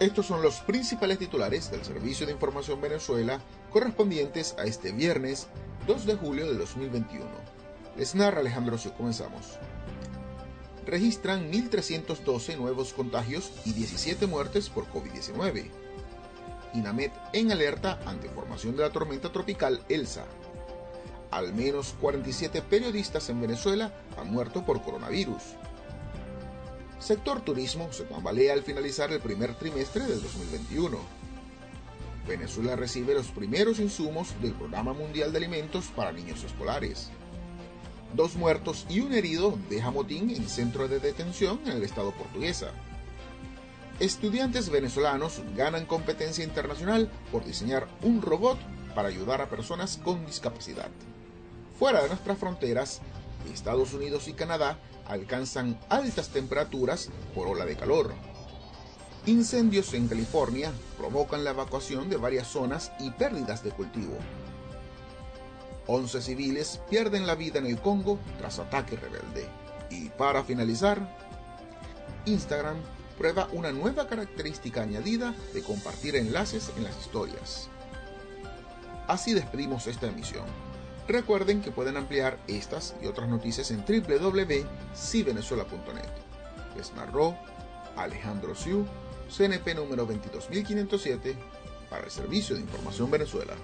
Estos son los principales titulares del Servicio de Información Venezuela correspondientes a este viernes 2 de julio de 2021. Les narra Alejandro Sio. Comenzamos. Registran 1.312 nuevos contagios y 17 muertes por COVID-19. INAMED en alerta ante formación de la tormenta tropical Elsa. Al menos 47 periodistas en Venezuela han muerto por coronavirus. Sector turismo se tambalea al finalizar el primer trimestre del 2021. Venezuela recibe los primeros insumos del Programa Mundial de Alimentos para Niños Escolares. Dos muertos y un herido deja motín en centro de detención en el estado portuguesa. Estudiantes venezolanos ganan competencia internacional por diseñar un robot para ayudar a personas con discapacidad. Fuera de nuestras fronteras, Estados Unidos y Canadá alcanzan altas temperaturas por ola de calor. Incendios en California provocan la evacuación de varias zonas y pérdidas de cultivo. 11 civiles pierden la vida en el Congo tras ataque rebelde. Y para finalizar, Instagram prueba una nueva característica añadida de compartir enlaces en las historias. Así despedimos esta emisión. Recuerden que pueden ampliar estas y otras noticias en www.civenezuela.net. Les Alejandro Siu, CNP número 22507, para el Servicio de Información Venezuela.